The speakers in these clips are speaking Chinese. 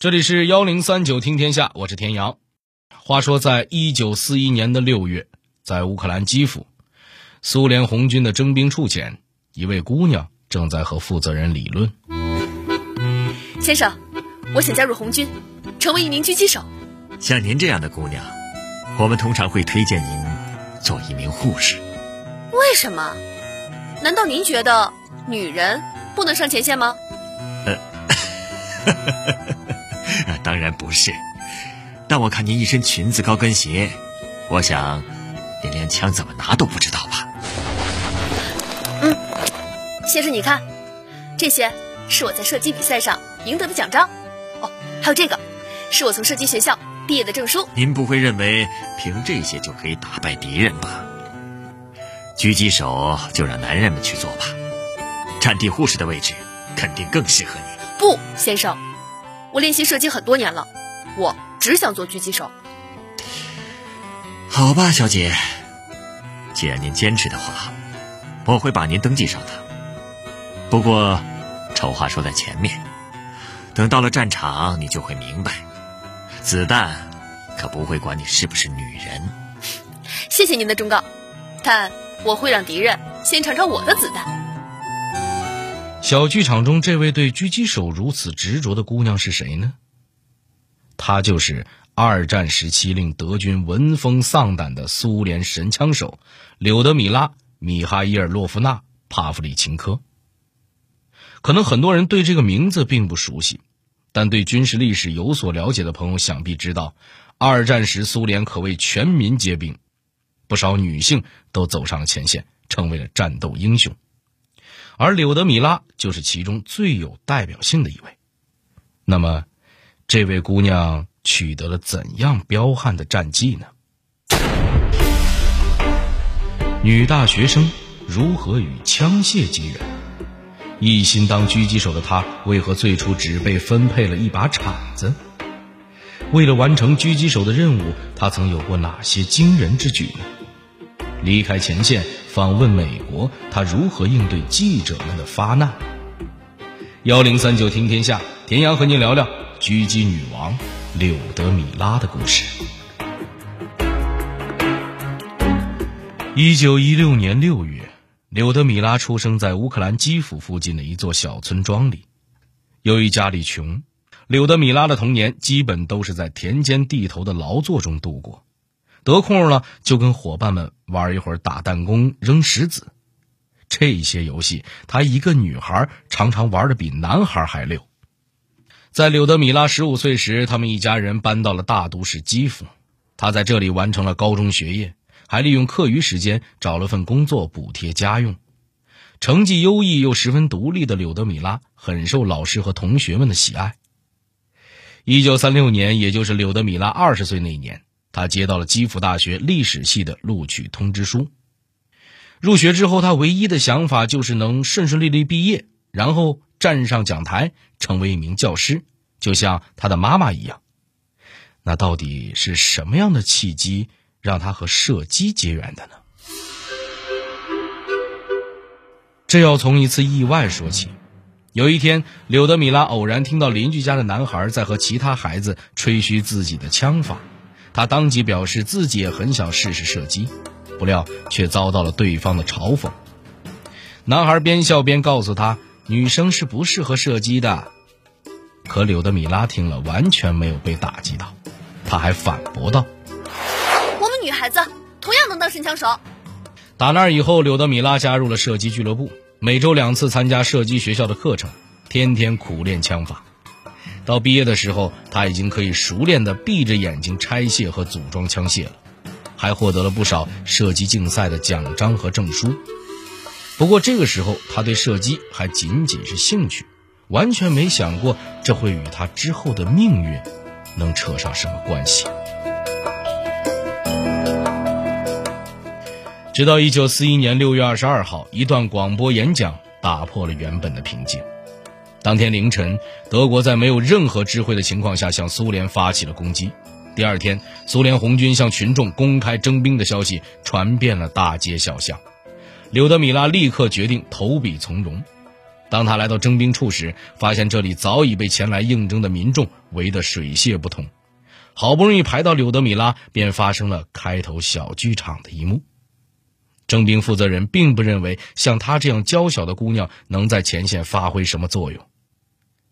这里是幺零三九听天下，我是田阳。话说，在一九四一年的六月，在乌克兰基辅，苏联红军的征兵处前，一位姑娘正在和负责人理论。先生，我想加入红军，成为一名狙击手。像您这样的姑娘，我们通常会推荐您做一名护士。为什么？难道您觉得女人不能上前线吗？呃。当然不是，但我看您一身裙子高跟鞋，我想，您连枪怎么拿都不知道吧？嗯，先生，你看，这些是我在射击比赛上赢得的奖章。哦，还有这个，是我从射击学校毕业的证书。您不会认为凭这些就可以打败敌人吧？狙击手就让男人们去做吧，战地护士的位置肯定更适合你。不，先生。我练习射击很多年了，我只想做狙击手。好吧，小姐，既然您坚持的话，我会把您登记上的。不过，丑话说在前面，等到了战场，你就会明白，子弹可不会管你是不是女人。谢谢您的忠告，但我会让敌人先尝尝我的子弹。小剧场中，这位对狙击手如此执着的姑娘是谁呢？她就是二战时期令德军闻风丧胆的苏联神枪手柳德米拉·米哈伊尔洛夫娜·帕夫里琴科。可能很多人对这个名字并不熟悉，但对军事历史有所了解的朋友想必知道，二战时苏联可谓全民皆兵，不少女性都走上了前线，成为了战斗英雄。而柳德米拉就是其中最有代表性的一位。那么，这位姑娘取得了怎样彪悍的战绩呢？女大学生如何与枪械结缘？一心当狙击手的她，为何最初只被分配了一把铲子？为了完成狙击手的任务，她曾有过哪些惊人之举呢？离开前线访问美国，他如何应对记者们的发难？幺零三九听天下，田阳和您聊聊狙击女王柳德米拉的故事。一九一六年六月，柳德米拉出生在乌克兰基辅附近的一座小村庄里。由于家里穷，柳德米拉的童年基本都是在田间地头的劳作中度过。得空了就跟伙伴们玩一会儿打弹弓、扔石子，这些游戏她一个女孩常常玩的比男孩还溜。在柳德米拉十五岁时，他们一家人搬到了大都市基辅，她在这里完成了高中学业，还利用课余时间找了份工作补贴家用。成绩优异又十分独立的柳德米拉很受老师和同学们的喜爱。一九三六年，也就是柳德米拉二十岁那年。他接到了基辅大学历史系的录取通知书。入学之后，他唯一的想法就是能顺顺利利毕业，然后站上讲台，成为一名教师，就像他的妈妈一样。那到底是什么样的契机让他和射击结缘的呢？这要从一次意外说起。有一天，柳德米拉偶然听到邻居家的男孩在和其他孩子吹嘘自己的枪法。他当即表示自己也很想试试射击，不料却遭到了对方的嘲讽。男孩边笑边告诉他：“女生是不适合射击的。”可柳德米拉听了完全没有被打击到，他还反驳道：“我们女孩子同样能当神枪手。”打那以后，柳德米拉加入了射击俱乐部，每周两次参加射击学校的课程，天天苦练枪法。到毕业的时候，他已经可以熟练地闭着眼睛拆卸和组装枪械了，还获得了不少射击竞赛的奖章和证书。不过这个时候，他对射击还仅仅是兴趣，完全没想过这会与他之后的命运能扯上什么关系。直到一九四一年六月二十二号，一段广播演讲打破了原本的平静。当天凌晨，德国在没有任何知会的情况下向苏联发起了攻击。第二天，苏联红军向群众公开征兵的消息传遍了大街小巷。柳德米拉立刻决定投笔从戎。当他来到征兵处时，发现这里早已被前来应征的民众围得水泄不通。好不容易排到柳德米拉，便发生了开头小剧场的一幕。征兵负责人并不认为像她这样娇小的姑娘能在前线发挥什么作用，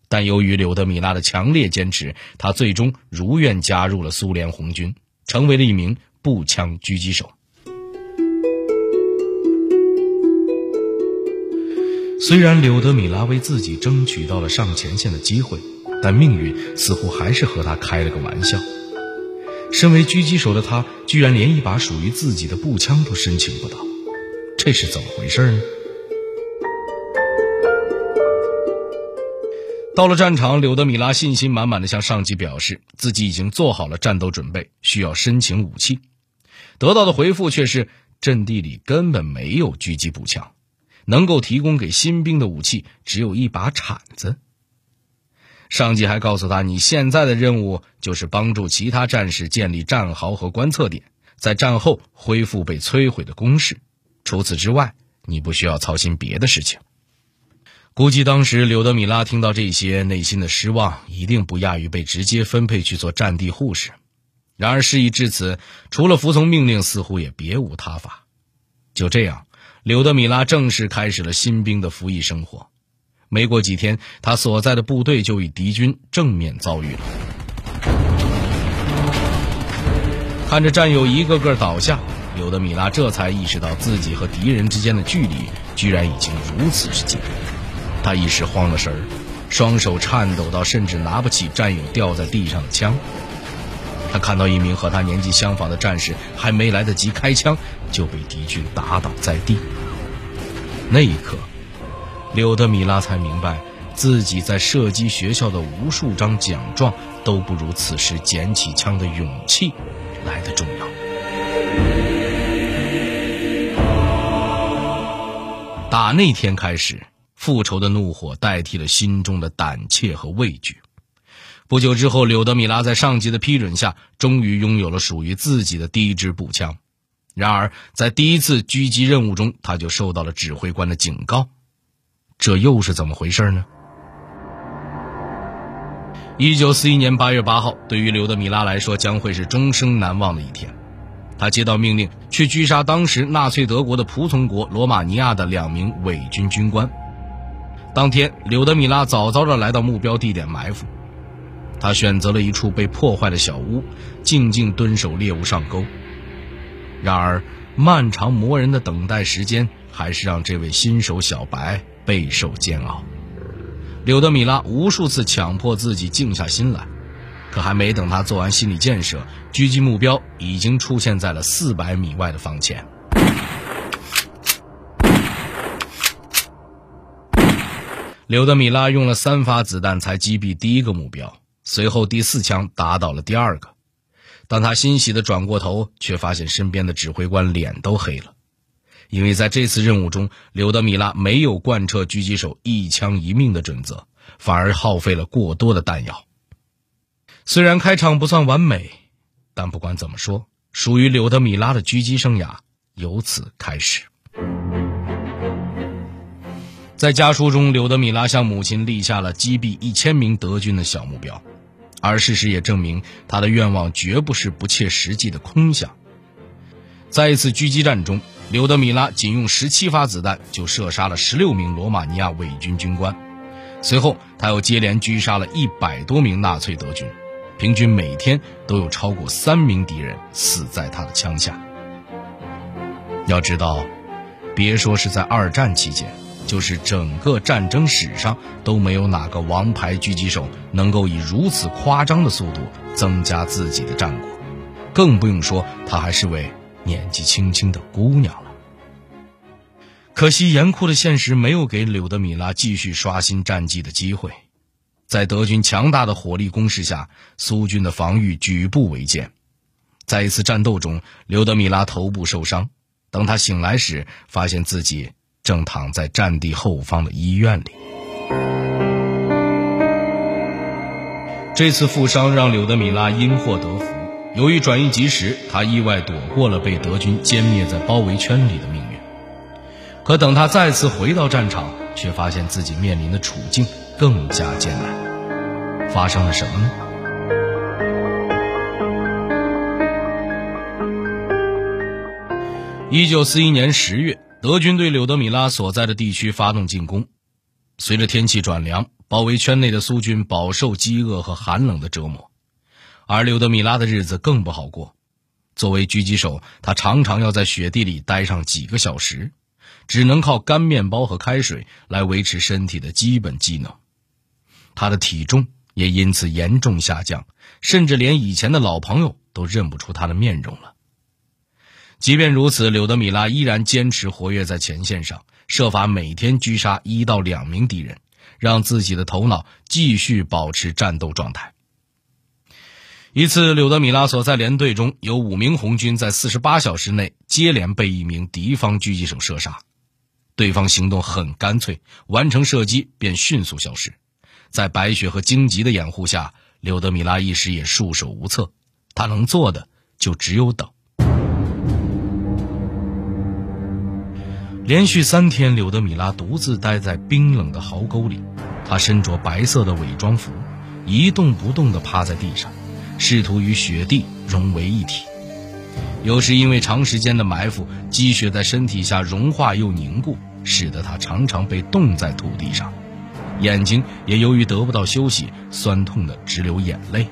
但由于柳德米拉的强烈坚持，他最终如愿加入了苏联红军，成为了一名步枪狙击手。虽然柳德米拉为自己争取到了上前线的机会，但命运似乎还是和他开了个玩笑。身为狙击手的他，居然连一把属于自己的步枪都申请不到，这是怎么回事呢？到了战场，柳德米拉信心满满的向上级表示，自己已经做好了战斗准备，需要申请武器。得到的回复却是，阵地里根本没有狙击步枪。能够提供给新兵的武器只有一把铲子。上级还告诉他，你现在的任务就是帮助其他战士建立战壕和观测点，在战后恢复被摧毁的工事。除此之外，你不需要操心别的事情。估计当时柳德米拉听到这些，内心的失望一定不亚于被直接分配去做战地护士。然而事已至此，除了服从命令，似乎也别无他法。就这样。柳德米拉正式开始了新兵的服役生活。没过几天，他所在的部队就与敌军正面遭遇了。看着战友一个个倒下，柳德米拉这才意识到自己和敌人之间的距离居然已经如此之近。他一时慌了神儿，双手颤抖到甚至拿不起战友掉在地上的枪。他看到一名和他年纪相仿的战士，还没来得及开枪，就被敌军打倒在地。那一刻，柳德米拉才明白，自己在射击学校的无数张奖状，都不如此时捡起枪的勇气来的重要。打那天开始，复仇的怒火代替了心中的胆怯和畏惧。不久之后，柳德米拉在上级的批准下，终于拥有了属于自己的第一支步枪。然而，在第一次狙击任务中，他就受到了指挥官的警告。这又是怎么回事呢？一九四一年八月八号，对于柳德米拉来说，将会是终生难忘的一天。他接到命令，去狙杀当时纳粹德国的仆从国罗马尼亚的两名伪军军官。当天，柳德米拉早早的来到目标地点埋伏。他选择了一处被破坏的小屋，静静蹲守猎物上钩。然而，漫长磨人的等待时间还是让这位新手小白备受煎熬。柳德米拉无数次强迫自己静下心来，可还没等他做完心理建设，狙击目标已经出现在了四百米外的房前。柳德米拉用了三发子弹才击毙第一个目标。随后，第四枪打倒了第二个。当他欣喜地转过头，却发现身边的指挥官脸都黑了，因为在这次任务中，柳德米拉没有贯彻狙击手一枪一命的准则，反而耗费了过多的弹药。虽然开场不算完美，但不管怎么说，属于柳德米拉的狙击生涯由此开始。在家书中，柳德米拉向母亲立下了击毙一千名德军的小目标。而事实也证明，他的愿望绝不是不切实际的空想。在一次狙击战中，柳德米拉仅用十七发子弹就射杀了十六名罗马尼亚伪军军官。随后，他又接连狙杀了一百多名纳粹德军，平均每天都有超过三名敌人死在他的枪下。要知道，别说是在二战期间。就是整个战争史上都没有哪个王牌狙击手能够以如此夸张的速度增加自己的战果，更不用说她还是位年纪轻轻的姑娘了。可惜严酷的现实没有给柳德米拉继续刷新战绩的机会，在德军强大的火力攻势下，苏军的防御举步维艰。在一次战斗中，柳德米拉头部受伤，等他醒来时，发现自己。正躺在战地后方的医院里。这次负伤让柳德米拉因祸得福，由于转移及时，他意外躲过了被德军歼灭在包围圈里的命运。可等他再次回到战场，却发现自己面临的处境更加艰难。发生了什么呢？一九四一年十月，德军对柳德米拉所在的地区发动进攻。随着天气转凉，包围圈内的苏军饱受饥饿和寒冷的折磨，而柳德米拉的日子更不好过。作为狙击手，他常常要在雪地里待上几个小时，只能靠干面包和开水来维持身体的基本机能。他的体重也因此严重下降，甚至连以前的老朋友都认不出他的面容了。即便如此，柳德米拉依然坚持活跃在前线上，设法每天狙杀一到两名敌人，让自己的头脑继续保持战斗状态。一次，柳德米拉所在连队中有五名红军在四十八小时内接连被一名敌方狙击手射杀，对方行动很干脆，完成射击便迅速消失。在白雪和荆棘的掩护下，柳德米拉一时也束手无策，他能做的就只有等。连续三天，柳德米拉独自待在冰冷的壕沟里，她身着白色的伪装服，一动不动地趴在地上。试图与雪地融为一体，有时因为长时间的埋伏，积雪在身体下融化又凝固，使得她常常被冻在土地上，眼睛也由于得不到休息，酸痛的直流眼泪。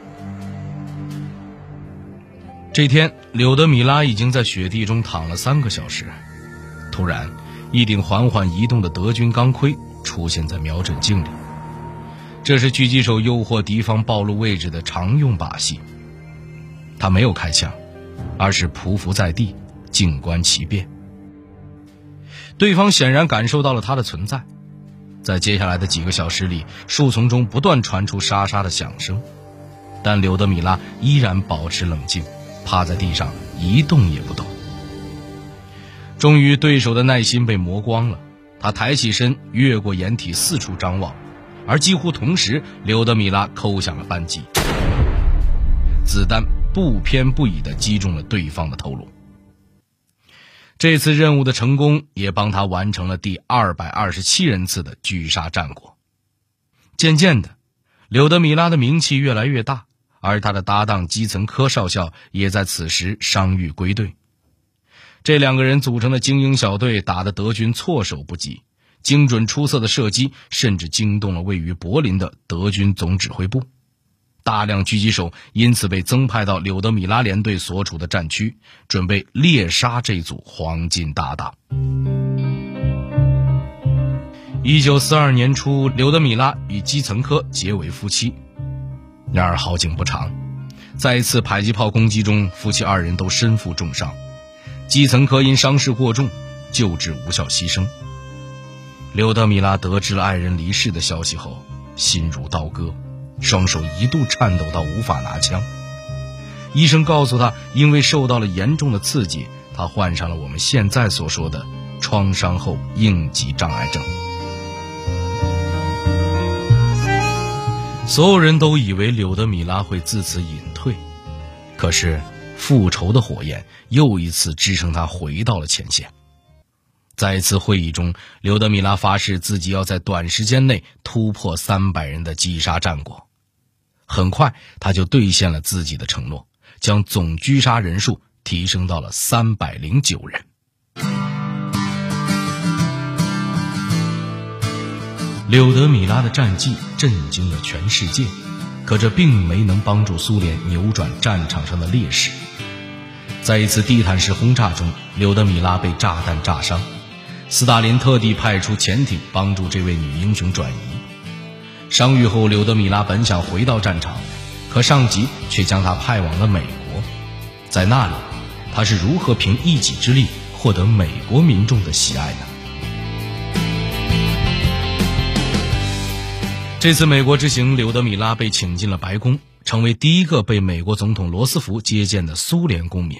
这天，柳德米拉已经在雪地中躺了三个小时，突然，一顶缓缓移动的德军钢盔出现在瞄准镜里。这是狙击手诱惑敌方暴露位置的常用把戏。他没有开枪，而是匍匐在地，静观其变。对方显然感受到了他的存在，在接下来的几个小时里，树丛中不断传出沙沙的响声，但柳德米拉依然保持冷静，趴在地上一动也不动。终于，对手的耐心被磨光了，他抬起身，越过掩体，四处张望。而几乎同时，柳德米拉扣响了扳机，子弹不偏不倚地击中了对方的头颅。这次任务的成功也帮他完成了第二百二十七人次的狙杀战果。渐渐的，柳德米拉的名气越来越大，而他的搭档基岑科少校也在此时伤愈归队。这两个人组成的精英小队打得德军措手不及。精准出色的射击甚至惊动了位于柏林的德军总指挥部，大量狙击手因此被增派到柳德米拉连队所处的战区，准备猎杀这组黄金搭档。一九四二年初，柳德米拉与基岑科结为夫妻，然而好景不长，在一次迫击炮攻击中，夫妻二人都身负重伤，基岑科因伤势过重，救治无效牺牲。柳德米拉得知了爱人离世的消息后，心如刀割，双手一度颤抖到无法拿枪。医生告诉他，因为受到了严重的刺激，他患上了我们现在所说的创伤后应激障碍症。所有人都以为柳德米拉会自此隐退，可是复仇的火焰又一次支撑他回到了前线。在一次会议中，柳德米拉发誓自己要在短时间内突破三百人的击杀战果。很快，他就兑现了自己的承诺，将总狙杀人数提升到了三百零九人。柳德米拉的战绩震惊了全世界，可这并没能帮助苏联扭转战场上的劣势。在一次地毯式轰炸中，柳德米拉被炸弹炸伤。斯大林特地派出潜艇帮助这位女英雄转移。伤愈后，柳德米拉本想回到战场，可上级却将她派往了美国。在那里，她是如何凭一己之力获得美国民众的喜爱呢？这次美国之行，柳德米拉被请进了白宫，成为第一个被美国总统罗斯福接见的苏联公民。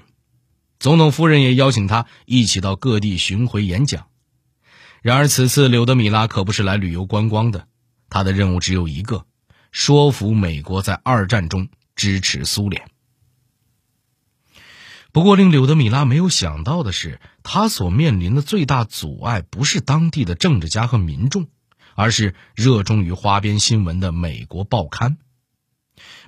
总统夫人也邀请他一起到各地巡回演讲。然而，此次柳德米拉可不是来旅游观光的，他的任务只有一个：说服美国在二战中支持苏联。不过，令柳德米拉没有想到的是，他所面临的最大阻碍不是当地的政治家和民众，而是热衷于花边新闻的美国报刊。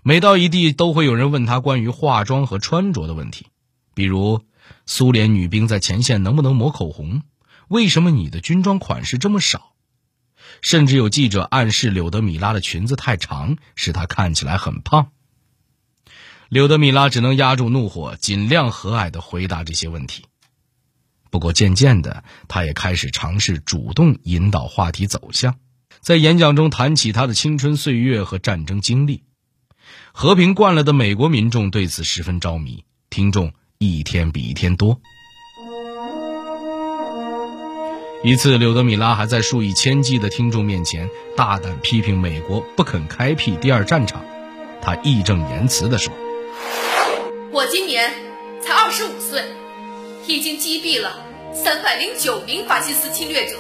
每到一地，都会有人问他关于化妆和穿着的问题，比如苏联女兵在前线能不能抹口红？为什么你的军装款式这么少？甚至有记者暗示柳德米拉的裙子太长，使她看起来很胖。柳德米拉只能压住怒火，尽量和蔼地回答这些问题。不过渐渐的，他也开始尝试主动引导话题走向，在演讲中谈起他的青春岁月和战争经历。和平惯了的美国民众对此十分着迷，听众一天比一天多。一次，柳德米拉还在数以千计的听众面前大胆批评美国不肯开辟第二战场。他义正言辞地说：“我今年才二十五岁，已经击毙了三百零九名法西斯侵略者。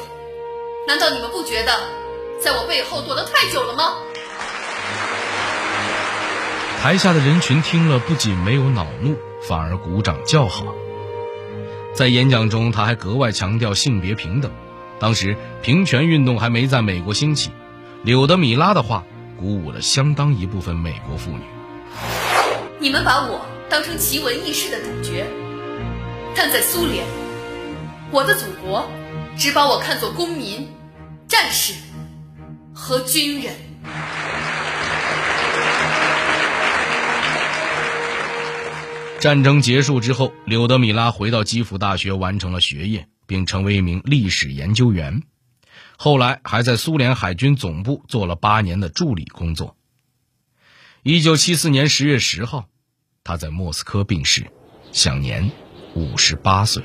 难道你们不觉得在我背后躲得太久了吗？”台下的人群听了，不仅没有恼怒，反而鼓掌叫好。在演讲中，他还格外强调性别平等。当时平权运动还没在美国兴起，柳德米拉的话鼓舞了相当一部分美国妇女。你们把我当成奇闻异事的主角，但在苏联，我的祖国只把我看作公民、战士和军人。战争结束之后，柳德米拉回到基辅大学完成了学业，并成为一名历史研究员。后来还在苏联海军总部做了八年的助理工作。一九七四年十月十号，他在莫斯科病逝，享年五十八岁。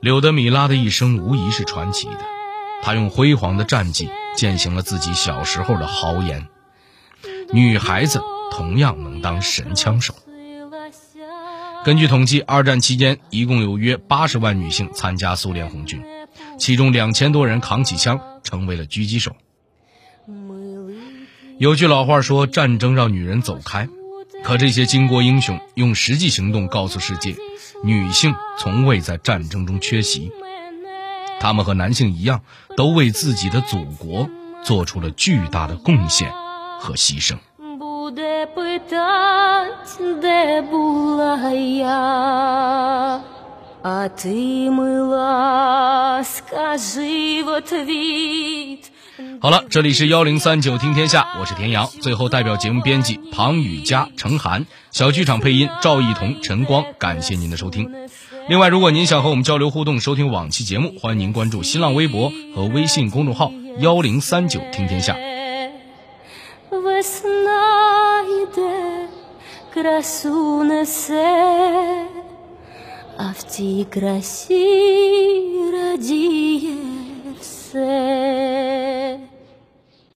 柳德米拉的一生无疑是传奇的，她用辉煌的战绩。践行了自己小时候的豪言：女孩子同样能当神枪手。根据统计，二战期间一共有约八十万女性参加苏联红军，其中两千多人扛起枪成为了狙击手。有句老话说：“战争让女人走开。”可这些巾帼英雄用实际行动告诉世界，女性从未在战争中缺席。他们和男性一样，都为自己的祖国做出了巨大的贡献和牺牲。好了，这里是幺零三九听天下，我是田阳。最后，代表节目编辑庞雨佳、程涵，小剧场配音赵艺彤、陈光，感谢您的收听。另外，如果您想和我们交流互动、收听往期节目，欢迎您关注新浪微博和微信公众号幺零三九听天下。Αυτή η κρασί ραντιεύσε